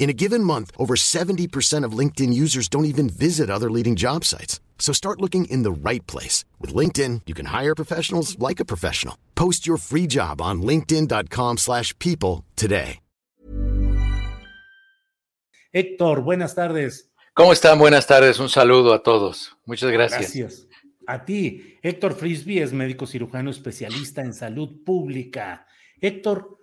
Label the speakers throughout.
Speaker 1: In a given month, over 70% of LinkedIn users don't even visit other leading job sites. So start looking in the right place. With LinkedIn, you can hire professionals like a professional. Post your free job on linkedin.com slash people today.
Speaker 2: Héctor, buenas tardes.
Speaker 3: ¿Cómo están? Buenas tardes. Un saludo a todos. Muchas gracias.
Speaker 2: Gracias. A ti, Héctor Frisby es médico cirujano especialista en salud pública. Héctor,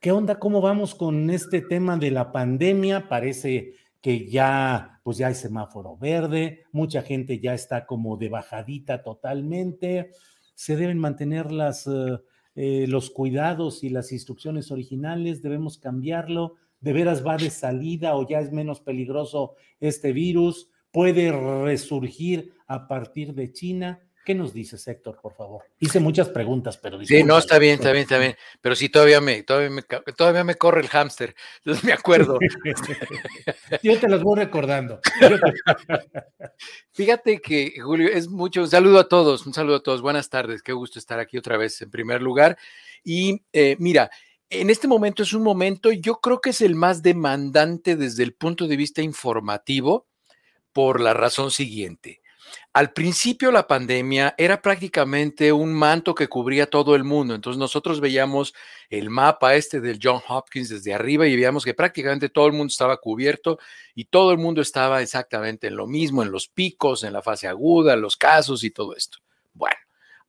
Speaker 2: ¿Qué onda? ¿Cómo vamos con este tema de la pandemia? Parece que ya, pues ya hay semáforo verde, mucha gente ya está como de bajadita totalmente. Se deben mantener eh, eh, los cuidados y las instrucciones originales, debemos cambiarlo. ¿De veras va de salida o ya es menos peligroso este virus? ¿Puede resurgir a partir de China? ¿Qué nos dices, Héctor, por favor? Hice muchas preguntas, pero
Speaker 3: Sí, no, está bien, está bien, está bien. Pero sí, todavía me, todavía me, todavía me corre el hámster. Entonces me acuerdo.
Speaker 2: Yo te los voy recordando.
Speaker 3: Fíjate que, Julio, es mucho. Un saludo a todos, un saludo a todos. Buenas tardes, qué gusto estar aquí otra vez en primer lugar. Y eh, mira, en este momento es un momento, yo creo que es el más demandante desde el punto de vista informativo, por la razón siguiente al principio la pandemia era prácticamente un manto que cubría todo el mundo, entonces nosotros veíamos el mapa este del John Hopkins desde arriba y veíamos que prácticamente todo el mundo estaba cubierto y todo el mundo estaba exactamente en lo mismo, en los picos, en la fase aguda, los casos y todo esto. Bueno,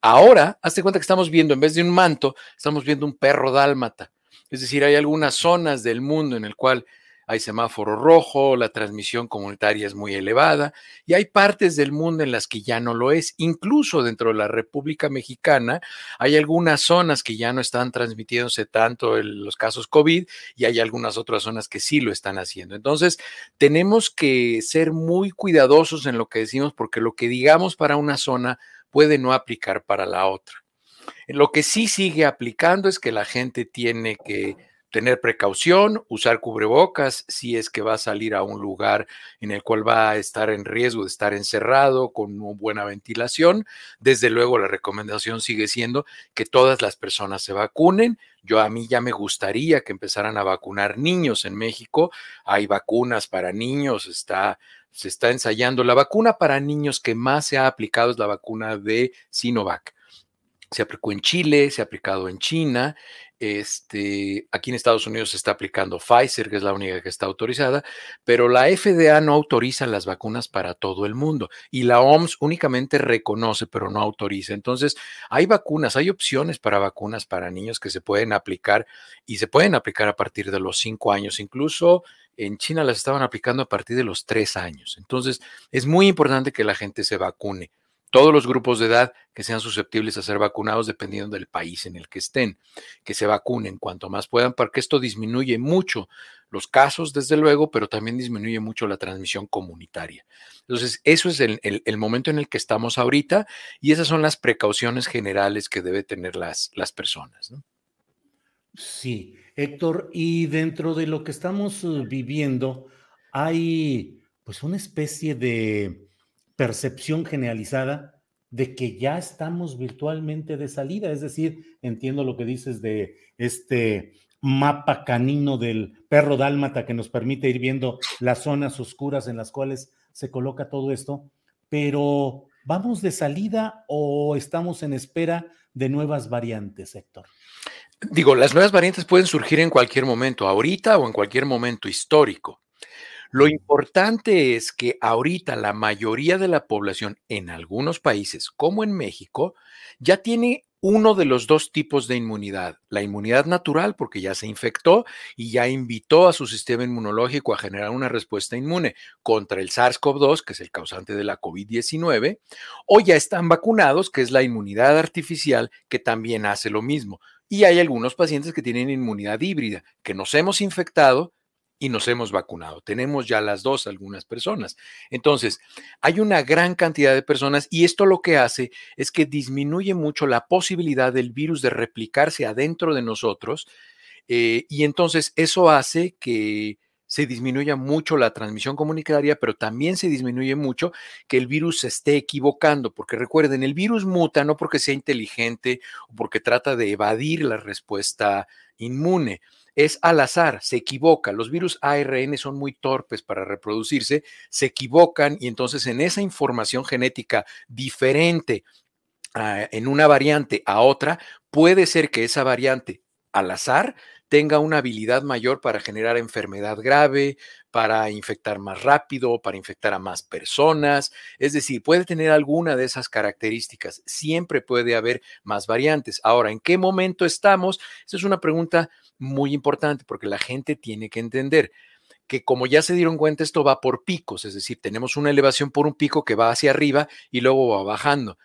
Speaker 3: ahora, hazte cuenta que estamos viendo, en vez de un manto, estamos viendo un perro dálmata. Es decir, hay algunas zonas del mundo en el cual hay semáforo rojo, la transmisión comunitaria es muy elevada y hay partes del mundo en las que ya no lo es. Incluso dentro de la República Mexicana hay algunas zonas que ya no están transmitiéndose tanto los casos COVID y hay algunas otras zonas que sí lo están haciendo. Entonces, tenemos que ser muy cuidadosos en lo que decimos porque lo que digamos para una zona puede no aplicar para la otra. Lo que sí sigue aplicando es que la gente tiene que tener precaución, usar cubrebocas si es que va a salir a un lugar en el cual va a estar en riesgo de estar encerrado con buena ventilación. Desde luego la recomendación sigue siendo que todas las personas se vacunen. Yo a mí ya me gustaría que empezaran a vacunar niños en México. Hay vacunas para niños, está se está ensayando. La vacuna para niños que más se ha aplicado es la vacuna de Sinovac. Se aplicó en Chile, se ha aplicado en China este, aquí en Estados Unidos se está aplicando Pfizer, que es la única que está autorizada, pero la FDA no autoriza las vacunas para todo el mundo y la OMS únicamente reconoce, pero no autoriza. Entonces, hay vacunas, hay opciones para vacunas para niños que se pueden aplicar y se pueden aplicar a partir de los cinco años. Incluso en China las estaban aplicando a partir de los tres años. Entonces, es muy importante que la gente se vacune todos los grupos de edad que sean susceptibles a ser vacunados dependiendo del país en el que estén, que se vacunen cuanto más puedan, porque esto disminuye mucho los casos, desde luego, pero también disminuye mucho la transmisión comunitaria. Entonces, eso es el, momento en el que estamos ahorita y esas son las precauciones generales que deben tener las, las personas.
Speaker 2: Sí, Héctor, y dentro de lo que estamos uh, viviendo, hay pues una especie de percepción generalizada de que ya estamos virtualmente de salida. Es decir, entiendo lo que dices de este mapa canino del perro dálmata que nos permite ir viendo las zonas oscuras en las cuales se coloca todo esto, pero ¿Vamos de salida o estamos en espera de nuevas variantes, Héctor?
Speaker 3: Digo, las nuevas variantes pueden surgir en cualquier momento, ahorita o en cualquier momento histórico. Lo importante es que ahorita la mayoría de la población en algunos países, como en México, ya tiene uno de los dos tipos de inmunidad, la inmunidad natural porque ya se infectó y ya invitó a su sistema inmunológico a generar una respuesta inmune contra el SARS-CoV-2, que es el causante de la COVID-19, o ya están vacunados, que es la inmunidad artificial, que también hace lo mismo. Y hay algunos pacientes que tienen inmunidad híbrida, que nos hemos infectado, y nos hemos vacunado. Tenemos ya las dos algunas personas. Entonces, hay una gran cantidad de personas y esto lo que hace es que disminuye mucho la posibilidad del virus de replicarse adentro de nosotros eh, y entonces eso hace que se disminuya mucho la transmisión comunitaria, pero también se disminuye mucho que el virus se esté equivocando, porque recuerden, el virus muta no porque sea inteligente o porque trata de evadir la respuesta inmune, es al azar, se equivoca. Los virus ARN son muy torpes para reproducirse, se equivocan y entonces en esa información genética diferente ah, en una variante a otra, puede ser que esa variante al azar tenga una habilidad mayor para generar enfermedad grave, para infectar más rápido, para infectar a más personas. Es decir, puede tener alguna de esas características. Siempre puede haber más variantes. Ahora, ¿en qué momento estamos? Esa es una pregunta muy importante porque la gente tiene que entender que como ya se dieron cuenta, esto va por picos, es decir, tenemos una elevación por un pico que va hacia arriba y luego va bajando.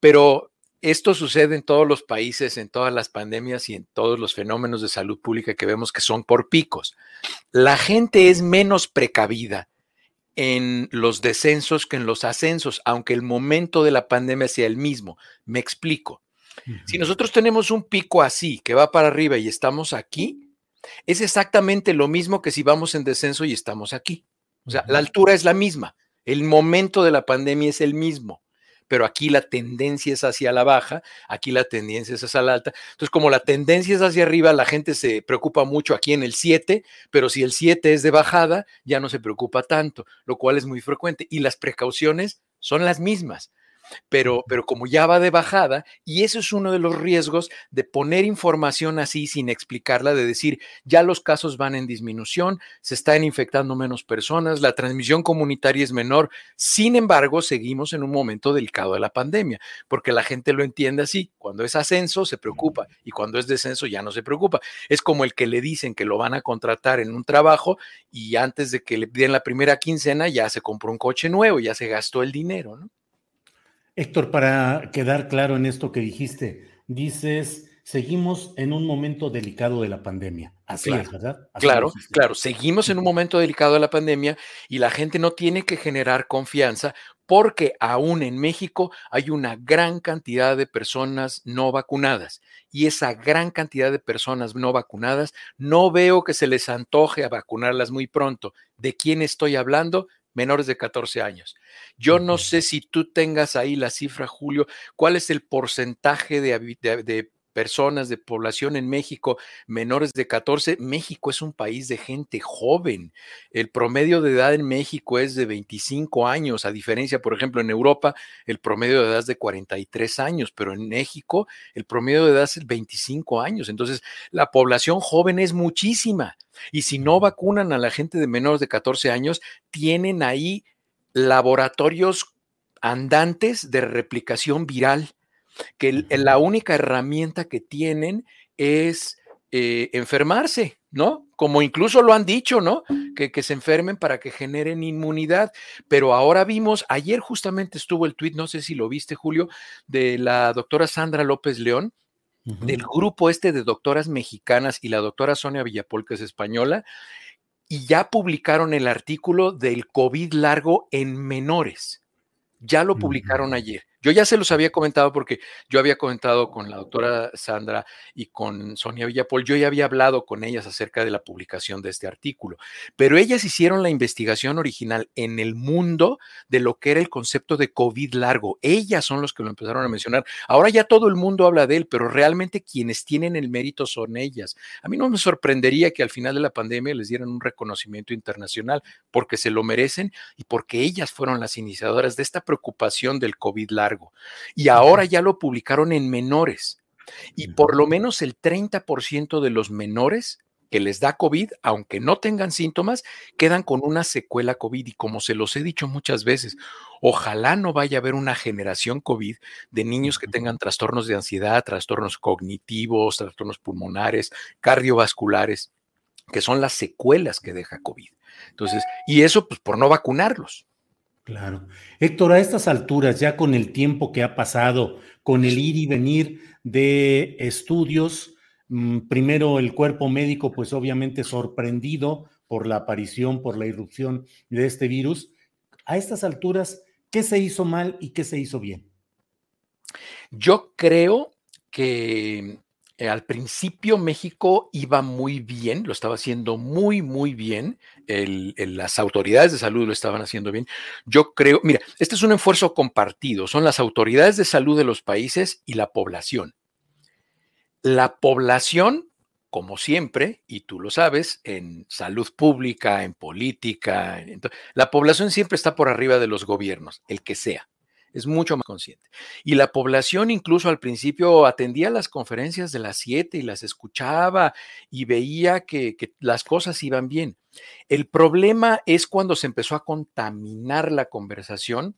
Speaker 3: Pero esto sucede en todos los países, en todas las pandemias y en todos los fenómenos de salud pública que vemos que son por picos. La gente es menos precavida en los descensos que en los ascensos, aunque el momento de la pandemia sea el mismo. Me explico. Si nosotros tenemos un pico así, que va para arriba y estamos aquí, es exactamente lo mismo que si vamos en descenso y estamos aquí. O sea, la altura es la misma, el momento de la pandemia es el mismo pero aquí la tendencia es hacia la baja, aquí la tendencia es hacia la alta. Entonces, como la tendencia es hacia arriba, la gente se preocupa mucho aquí en el 7, pero si el 7 es de bajada, ya no se preocupa tanto, lo cual es muy frecuente. Y las precauciones son las mismas pero, pero como ya va de bajada, y eso es uno de los riesgos de poner información así sin explicarla, de decir, ya los casos van en disminución, se están infectando menos personas, la transmisión comunitaria es menor, sin embargo, seguimos en un momento delicado de la pandemia, porque la gente lo entiende así, cuando es ascenso se preocupa y cuando es descenso ya no se preocupa. Es como el que le dicen que lo van a contratar en un trabajo y antes de que le den la primera quincena ya se compró un coche nuevo, ya se gastó el dinero, ¿no?
Speaker 2: Héctor, para quedar claro en esto que dijiste, dices, seguimos en un momento delicado de la pandemia. Así es, ¿verdad?
Speaker 3: claro, claro, seguimos en un momento delicado de la pandemia y la gente no tiene que generar confianza porque aún en México hay una gran cantidad de personas no vacunadas y esa gran cantidad de personas no vacunadas no veo que se les antoje a vacunarlas muy pronto. ¿De quién estoy hablando? Menores de 14 años. Yo no sé si tú tengas ahí la cifra, Julio, cuál es el porcentaje de, personas de población en México menores de 14. México es un país de gente joven. El promedio de edad en México es de 25 años, a diferencia, por ejemplo, en Europa, el promedio de edad es de 43 años, pero en México el promedio de edad es 25 años. Entonces, la población joven es muchísima. Y si no vacunan a la gente de menores de 14 años, tienen ahí laboratorios andantes de replicación viral, que la única herramienta que tienen es eh, enfermarse, ¿no? Como incluso lo han dicho, ¿no? Que, que, se enfermen para que generen inmunidad. Pero ahora vimos, ayer justamente estuvo el tuit, no sé si lo viste, Julio, de la doctora Sandra López León, del grupo este de doctoras mexicanas y la doctora Sonia Villapol, que es española, y ya publicaron el artículo del COVID largo en menores. Ya lo publicaron ayer. Yo ya se los había comentado porque yo había comentado con la doctora Sandra y con Sonia Villapol, yo ya había hablado con ellas acerca de la publicación de este artículo, pero ellas hicieron la investigación original en el mundo de lo que era el concepto de COVID largo. Ellas son los que lo empezaron a mencionar. Ahora ya todo el mundo habla de él, pero realmente quienes tienen el mérito son ellas. A mí no me sorprendería que al final de la pandemia les dieran un reconocimiento internacional porque se lo merecen y porque ellas fueron las iniciadoras de esta preocupación del COVID largo y ahora ya lo publicaron en menores. Y por lo menos el 30% de los menores que les da COVID, aunque no tengan síntomas, quedan con una secuela COVID. Y como se los he dicho muchas veces, ojalá no vaya a haber una generación COVID de niños que tengan trastornos de ansiedad, trastornos cognitivos, trastornos pulmonares, cardiovasculares, que son las secuelas que deja COVID. Entonces, y eso pues por no vacunarlos.
Speaker 2: Claro. Héctor, a estas alturas, ya con el tiempo que ha pasado, con el ir y venir de estudios, mm, primero el cuerpo médico, pues obviamente sorprendido por la aparición, por la irrupción de este virus, a estas alturas, ¿qué se hizo mal y qué se hizo bien?
Speaker 3: Yo creo que eh, al principio México iba muy bien, lo estaba haciendo muy, muy bien. las autoridades de salud lo estaban haciendo bien. Yo creo, mira, este es un esfuerzo compartido. Son las autoridades de salud de los países y la población. La población, como siempre, y tú lo sabes, en salud pública, en política, la población siempre está por arriba de los gobiernos, el que sea es mucho más consciente. Y la población incluso al principio atendía las conferencias de las siete y las escuchaba y veía que, las cosas iban bien. El problema es cuando se empezó a contaminar la conversación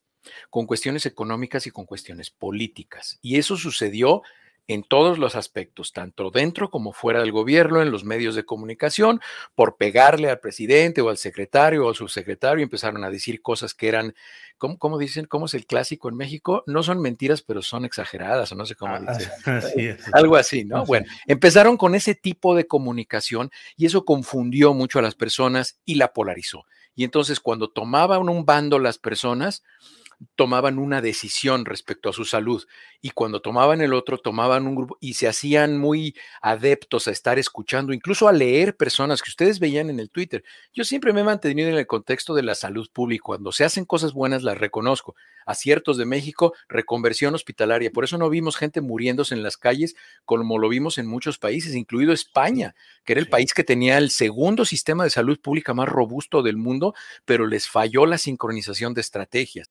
Speaker 3: con cuestiones económicas y con cuestiones políticas. Y eso sucedió en todos los aspectos, tanto dentro como fuera del gobierno, en los medios de comunicación, por pegarle al presidente o al secretario o al subsecretario, empezaron a decir cosas que eran, ¿cómo, dicen? ¿Cómo es el clásico en México? No son mentiras, pero son exageradas, o no sé cómo ah, dicen. Algo así, ¿no? Bueno, empezaron con ese tipo de comunicación y eso confundió mucho a las personas y la polarizó. Y entonces cuando tomaban un bando las personas, tomaban una decisión respecto a su salud y cuando tomaban el otro, tomaban un grupo y se hacían muy adeptos a estar escuchando, incluso a leer personas que ustedes veían en el Twitter. Yo siempre me he mantenido en el contexto de la salud pública. Cuando se hacen cosas buenas, las reconozco. Aciertos de México, reconversión hospitalaria. Por eso no vimos gente muriéndose en las calles como lo vimos en muchos países, incluido España, que era el país que tenía el segundo sistema de salud pública más robusto del mundo, pero les falló la sincronización de estrategias.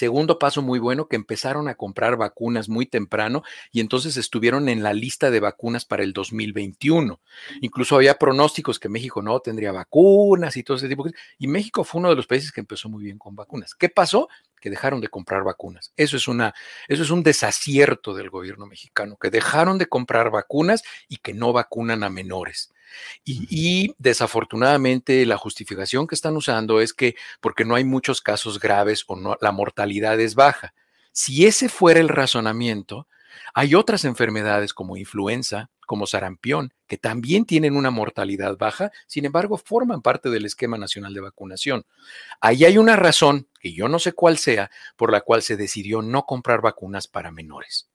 Speaker 3: Segundo paso muy bueno, que empezaron a comprar vacunas muy temprano y entonces estuvieron en la lista de vacunas para el 2021. Incluso había pronósticos que México no tendría vacunas y todo ese tipo de cosas. Y México fue uno de los países que empezó muy bien con vacunas. ¿Qué pasó? Que dejaron de comprar vacunas. Eso es, una, eso es un desacierto del gobierno mexicano, que dejaron de comprar vacunas y que no vacunan a menores. Y, desafortunadamente la justificación que están usando es que porque no hay muchos casos graves o no, la mortalidad es baja. Si ese fuera el razonamiento, hay otras enfermedades como influenza, como sarampión, que también tienen una mortalidad baja, sin embargo forman parte del esquema nacional de vacunación. Ahí hay una razón, que yo no sé cuál sea, por la cual se decidió no comprar vacunas para menores.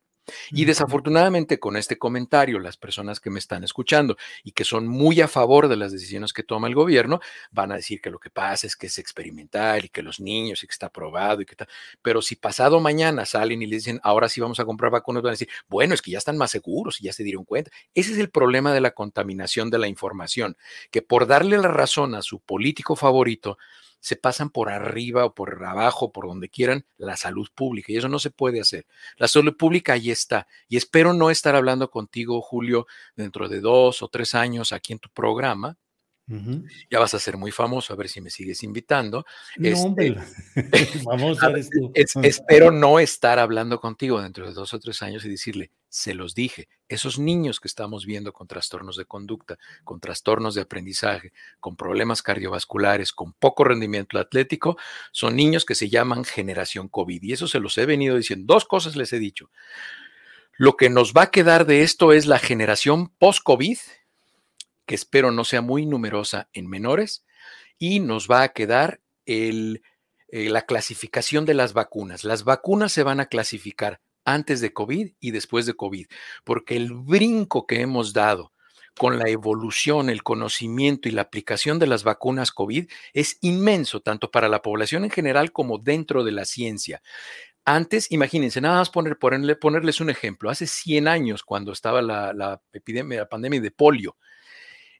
Speaker 3: Y desafortunadamente con este comentario, las personas que me están escuchando y que son muy a favor de las decisiones que toma el gobierno, van a decir que lo que pasa es que es experimental y que los niños y que está aprobado y que tal. Pero si pasado mañana salen y le dicen, ahora sí vamos a comprar vacunas, van a decir, bueno, es que ya están más seguros y ya se dieron cuenta. Ese es el problema de la contaminación de la información, que por darle la razón a su político favorito, se pasan por arriba o por abajo, por donde quieran, la salud pública. Y eso no se puede hacer. La salud pública ahí está. Y espero no estar hablando contigo, Julio, dentro de dos o tres años aquí en tu programa, ya vas a ser muy famoso, a ver si me sigues invitando.
Speaker 2: No, este, eres tú.
Speaker 3: espero no estar hablando contigo dentro de dos o tres años y decirle, se los dije, esos niños que estamos viendo con trastornos de conducta, con trastornos de aprendizaje, con problemas cardiovasculares, con poco rendimiento atlético, son niños que se llaman generación COVID. Y eso se los he venido diciendo. Dos cosas les he dicho. Lo que nos va a quedar de esto es la generación post-COVID que espero no sea muy numerosa en menores, y nos va a quedar el, eh, la clasificación de las vacunas. Las vacunas se van a clasificar antes de COVID y después de COVID, porque el brinco que hemos dado con la evolución, el conocimiento y la aplicación de las vacunas COVID es inmenso, tanto para la población en general como dentro de la ciencia. Antes, imagínense, nada más poner, ponerles un ejemplo. Hace 100 años, cuando estaba la, la epidemia, la pandemia de polio,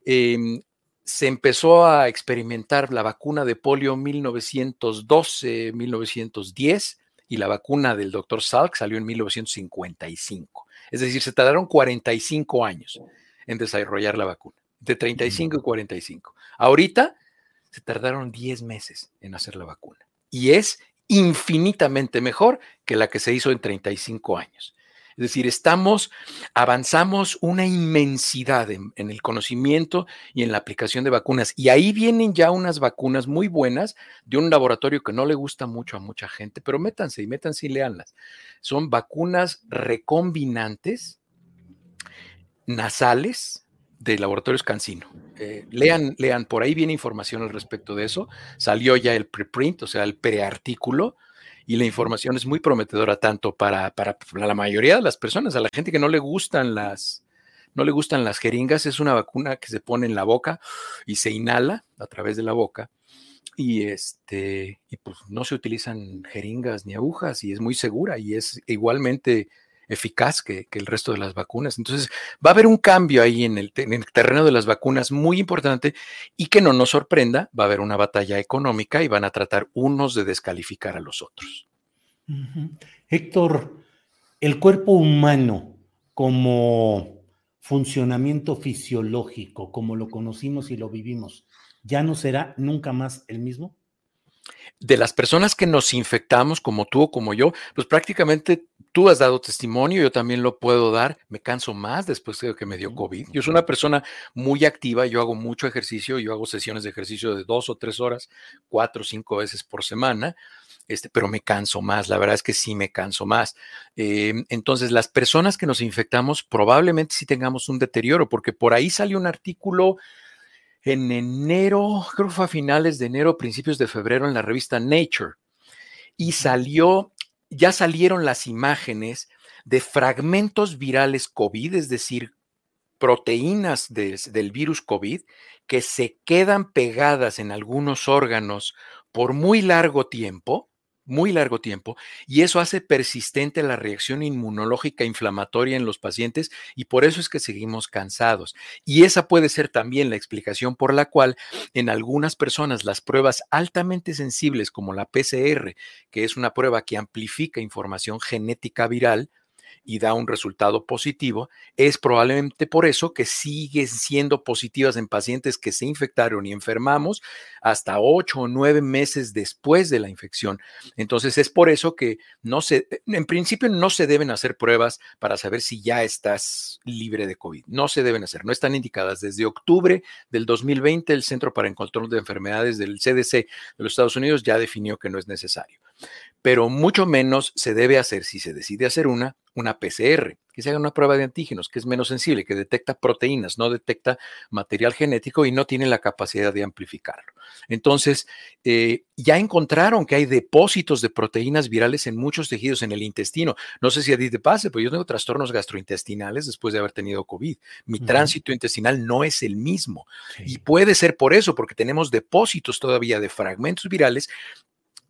Speaker 3: Em, se empezó a experimentar la vacuna de polio 1912, 1910 y la vacuna del doctor Salk salió en 1955. Es decir, se tardaron 45 años en desarrollar la vacuna, de 35 y 45. Ahorita se tardaron 10 meses en hacer la vacuna y es infinitamente mejor que la que se hizo en 35 años. Es decir, estamos, avanzamos una inmensidad en, el conocimiento y en la aplicación de vacunas. Y ahí vienen ya unas vacunas muy buenas de un laboratorio que no le gusta mucho a mucha gente, pero métanse y métanse y leanlas. Son vacunas recombinantes nasales de laboratorios Cancino. Eh, lean, lean, por ahí viene información al respecto de eso. Salió ya el preprint, o sea, el preartículo y la información es muy prometedora tanto para, para, la mayoría de las personas, a la gente que no le gustan las, no le gustan las jeringas, es una vacuna que se pone en la boca y se inhala a través de la boca. Y este, y pues no se utilizan jeringas ni agujas y es muy segura y es igualmente eficaz que, el resto de las vacunas. Entonces, va a haber un cambio ahí en el, en el, terreno de las vacunas muy importante y que no nos sorprenda, va a haber una batalla económica y van a tratar unos de descalificar a los otros.
Speaker 2: Héctor, el cuerpo humano como funcionamiento fisiológico, como lo conocimos y lo vivimos, ¿ya no será nunca más el mismo?
Speaker 3: De las personas que nos infectamos, como tú o como yo, pues prácticamente tú has dado testimonio, yo también lo puedo dar, me canso más después de que me dio COVID. Yo soy una persona muy activa, yo hago mucho ejercicio, yo hago sesiones de ejercicio de dos o tres horas, cuatro o cinco veces por semana. Este, pero me canso más, la verdad es que sí me canso más. Em, entonces, las personas que nos infectamos probablemente sí tengamos un deterioro, porque por ahí salió un artículo, en enero, creo que fue a finales de enero, principios de febrero, en la revista Nature. Y salió, ya salieron las imágenes de fragmentos virales COVID, es decir, proteínas del virus COVID que se quedan pegadas en algunos órganos por muy largo tiempo muy largo tiempo y eso hace persistente la reacción inmunológica inflamatoria en los pacientes y por eso es que seguimos cansados. Y esa puede ser también la explicación por la cual en algunas personas las pruebas altamente sensibles como la PCR, que es una prueba que amplifica información genética viral, y da un resultado positivo, es probablemente por eso que siguen siendo positivas en pacientes que se infectaron y enfermamos hasta ocho o nueve meses después de la infección. Entonces es por eso que no se, en principio no se deben hacer pruebas para saber si ya estás libre de COVID. No se deben hacer, no están indicadas. Desde octubre del 2020 el Centro para el Control de Enfermedades del CDC de los Estados Unidos ya definió que no es necesario pero mucho menos se debe hacer, si se decide hacer una, una PCR, que se haga una prueba de antígenos, que es menos sensible, que detecta proteínas, no detecta material genético y no tiene la capacidad de amplificarlo. Entonces, eh, ya encontraron que hay depósitos de proteínas virales en muchos tejidos en el intestino. No sé si a ti te pase, pero yo tengo trastornos gastrointestinales después de haber tenido COVID. Mi tránsito intestinal no es el mismo. Y puede ser por eso, porque tenemos depósitos todavía de fragmentos virales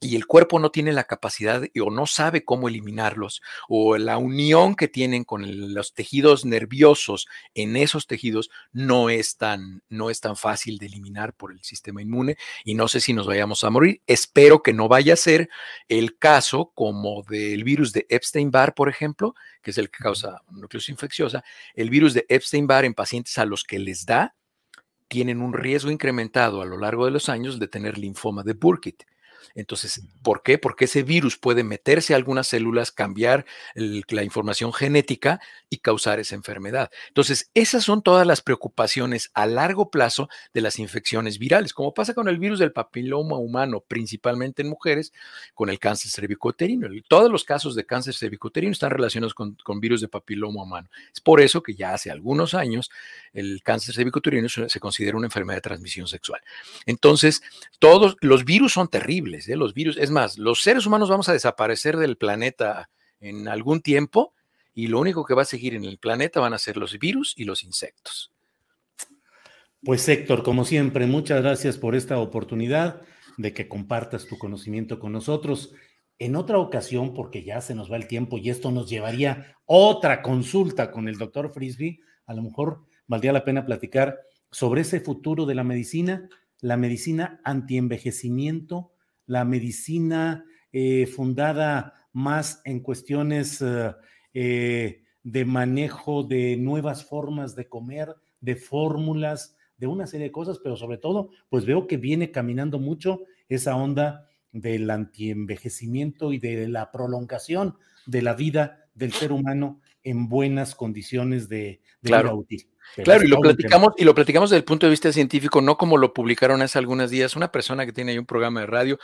Speaker 3: y el cuerpo no tiene la capacidad o no sabe cómo eliminarlos, o la unión que tienen con los tejidos nerviosos en esos tejidos no es, tan, no es tan fácil de eliminar por el sistema inmune y no sé si nos vayamos a morir. Espero que no vaya a ser el caso como del virus de Epstein-Barr, por ejemplo, que es el que causa nucleosis infecciosa. El virus de Epstein-Barr en pacientes a los que les da tienen un riesgo incrementado a lo largo de los años de tener linfoma de Burkitt. Entonces, ¿por qué? Porque ese virus puede meterse a algunas células, cambiar la información genética y causar esa enfermedad. Entonces, esas son todas las preocupaciones a largo plazo de las infecciones virales, como pasa con el virus del papiloma humano, principalmente en mujeres, con el cáncer cervicoterino. Todos los casos de cáncer cervicoterino están relacionados con, virus de papiloma humano. Es por eso que ya hace algunos años el cáncer cervicoterino se considera una enfermedad de transmisión sexual. Entonces, todos los virus son terribles ¿eh? los virus. Es más, los seres humanos vamos a desaparecer del planeta en algún tiempo y lo único que va a seguir en el planeta van a ser los virus y los insectos.
Speaker 2: Pues Héctor, como siempre, muchas gracias por esta oportunidad de que compartas tu conocimiento con nosotros. En otra ocasión, porque ya se nos va el tiempo y esto nos llevaría otra consulta con el doctor Frisby, a lo mejor valdría la pena platicar sobre ese futuro de la medicina, la medicina antienvejecimiento la medicina eh, fundada más en cuestiones eh, eh, de manejo de nuevas formas de comer, de fórmulas, de una serie de cosas, pero sobre todo, pues veo que viene caminando mucho esa onda del antienvejecimiento y de la prolongación de la vida del ser humano en buenas condiciones de, vida útil.
Speaker 3: Claro, y lo platicamos, y lo platicamos desde el punto de vista científico, no como lo publicaron hace algunos días. Una persona que tiene ahí un programa de radio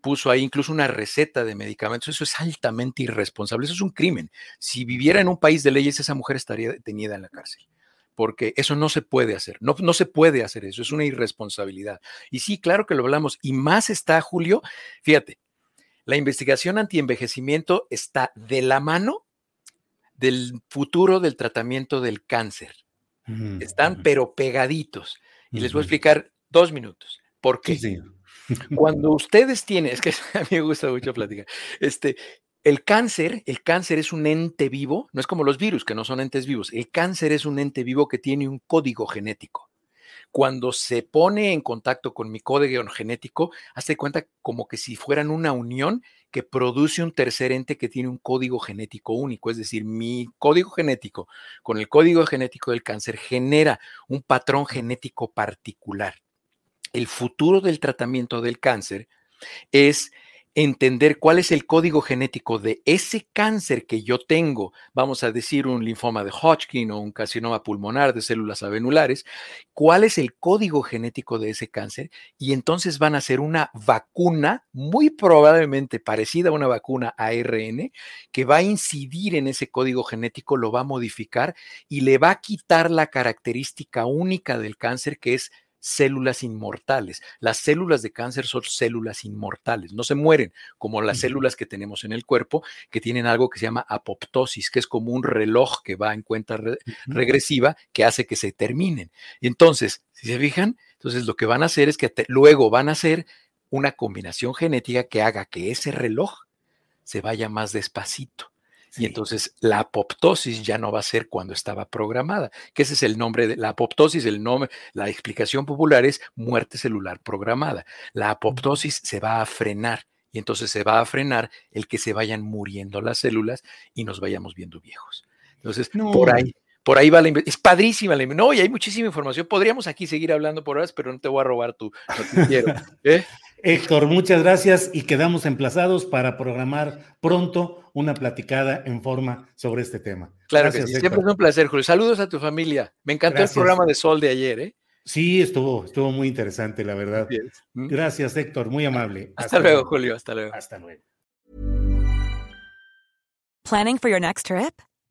Speaker 3: puso ahí incluso una receta de medicamentos. Eso es altamente irresponsable, eso es un crimen. Si viviera en un país de leyes, esa mujer estaría detenida en la cárcel porque eso no se puede hacer, no, no se puede hacer eso, es una irresponsabilidad. Y sí, claro que lo hablamos, y más está, Julio, fíjate, la investigación antienvejecimiento está de la mano del futuro del tratamiento del cáncer. Están pero pegaditos. Y les voy a explicar dos minutos. ¿Por qué? Cuando ustedes tienen, es que a mí me gusta mucho platicar, este, el cáncer, el cáncer es un ente vivo, no es como los virus que no son entes vivos, el cáncer es un ente vivo que tiene un código genético. Cuando se pone en contacto con mi código genético, hace cuenta como que si fueran una unión que produce un tercer ente que tiene un código genético único, es decir, mi código genético con el código genético del cáncer genera un patrón genético particular. El futuro del tratamiento del cáncer es entender cuál es el código genético de ese cáncer que yo tengo, vamos a decir un linfoma de Hodgkin o un carcinoma pulmonar de células avenulares, cuál es el código genético de ese cáncer y entonces van a hacer una vacuna muy probablemente parecida a una vacuna ARN que va a incidir en ese código genético, lo va a modificar y le va a quitar la característica única del cáncer que es células inmortales. Las células de cáncer son células inmortales, no se mueren como las células que tenemos en el cuerpo, que tienen algo que se llama apoptosis, que es como un reloj que va en cuenta regresiva que hace que se terminen. Y entonces, si se fijan, entonces lo que van a hacer es que luego van a hacer una combinación genética que haga que ese reloj se vaya más despacito. Y entonces la apoptosis ya no va a ser cuando estaba programada, que ese es el nombre de la apoptosis, el nombre, la explicación popular es muerte celular programada. La apoptosis se va a frenar y entonces se va a frenar el que se vayan muriendo las células y nos vayamos viendo viejos. Entonces, por ahí, por ahí va la Es padrísima la No, y hay muchísima información. Podríamos aquí seguir hablando por horas, pero no te voy a robar tu noticiero. ¿eh?
Speaker 2: Héctor, muchas gracias y quedamos emplazados para programar pronto una platicada en forma sobre este tema.
Speaker 3: Claro que sí. Siempre es un placer, Julio. Saludos a tu familia. Me encantó el programa de Sol de ayer, ¿eh?
Speaker 2: Sí, estuvo, estuvo muy interesante, la verdad. ¿Mm? Gracias, Héctor, muy amable.
Speaker 3: Hasta, luego, Julio. Hasta luego.
Speaker 2: Hasta luego.
Speaker 4: Planning for your next trip?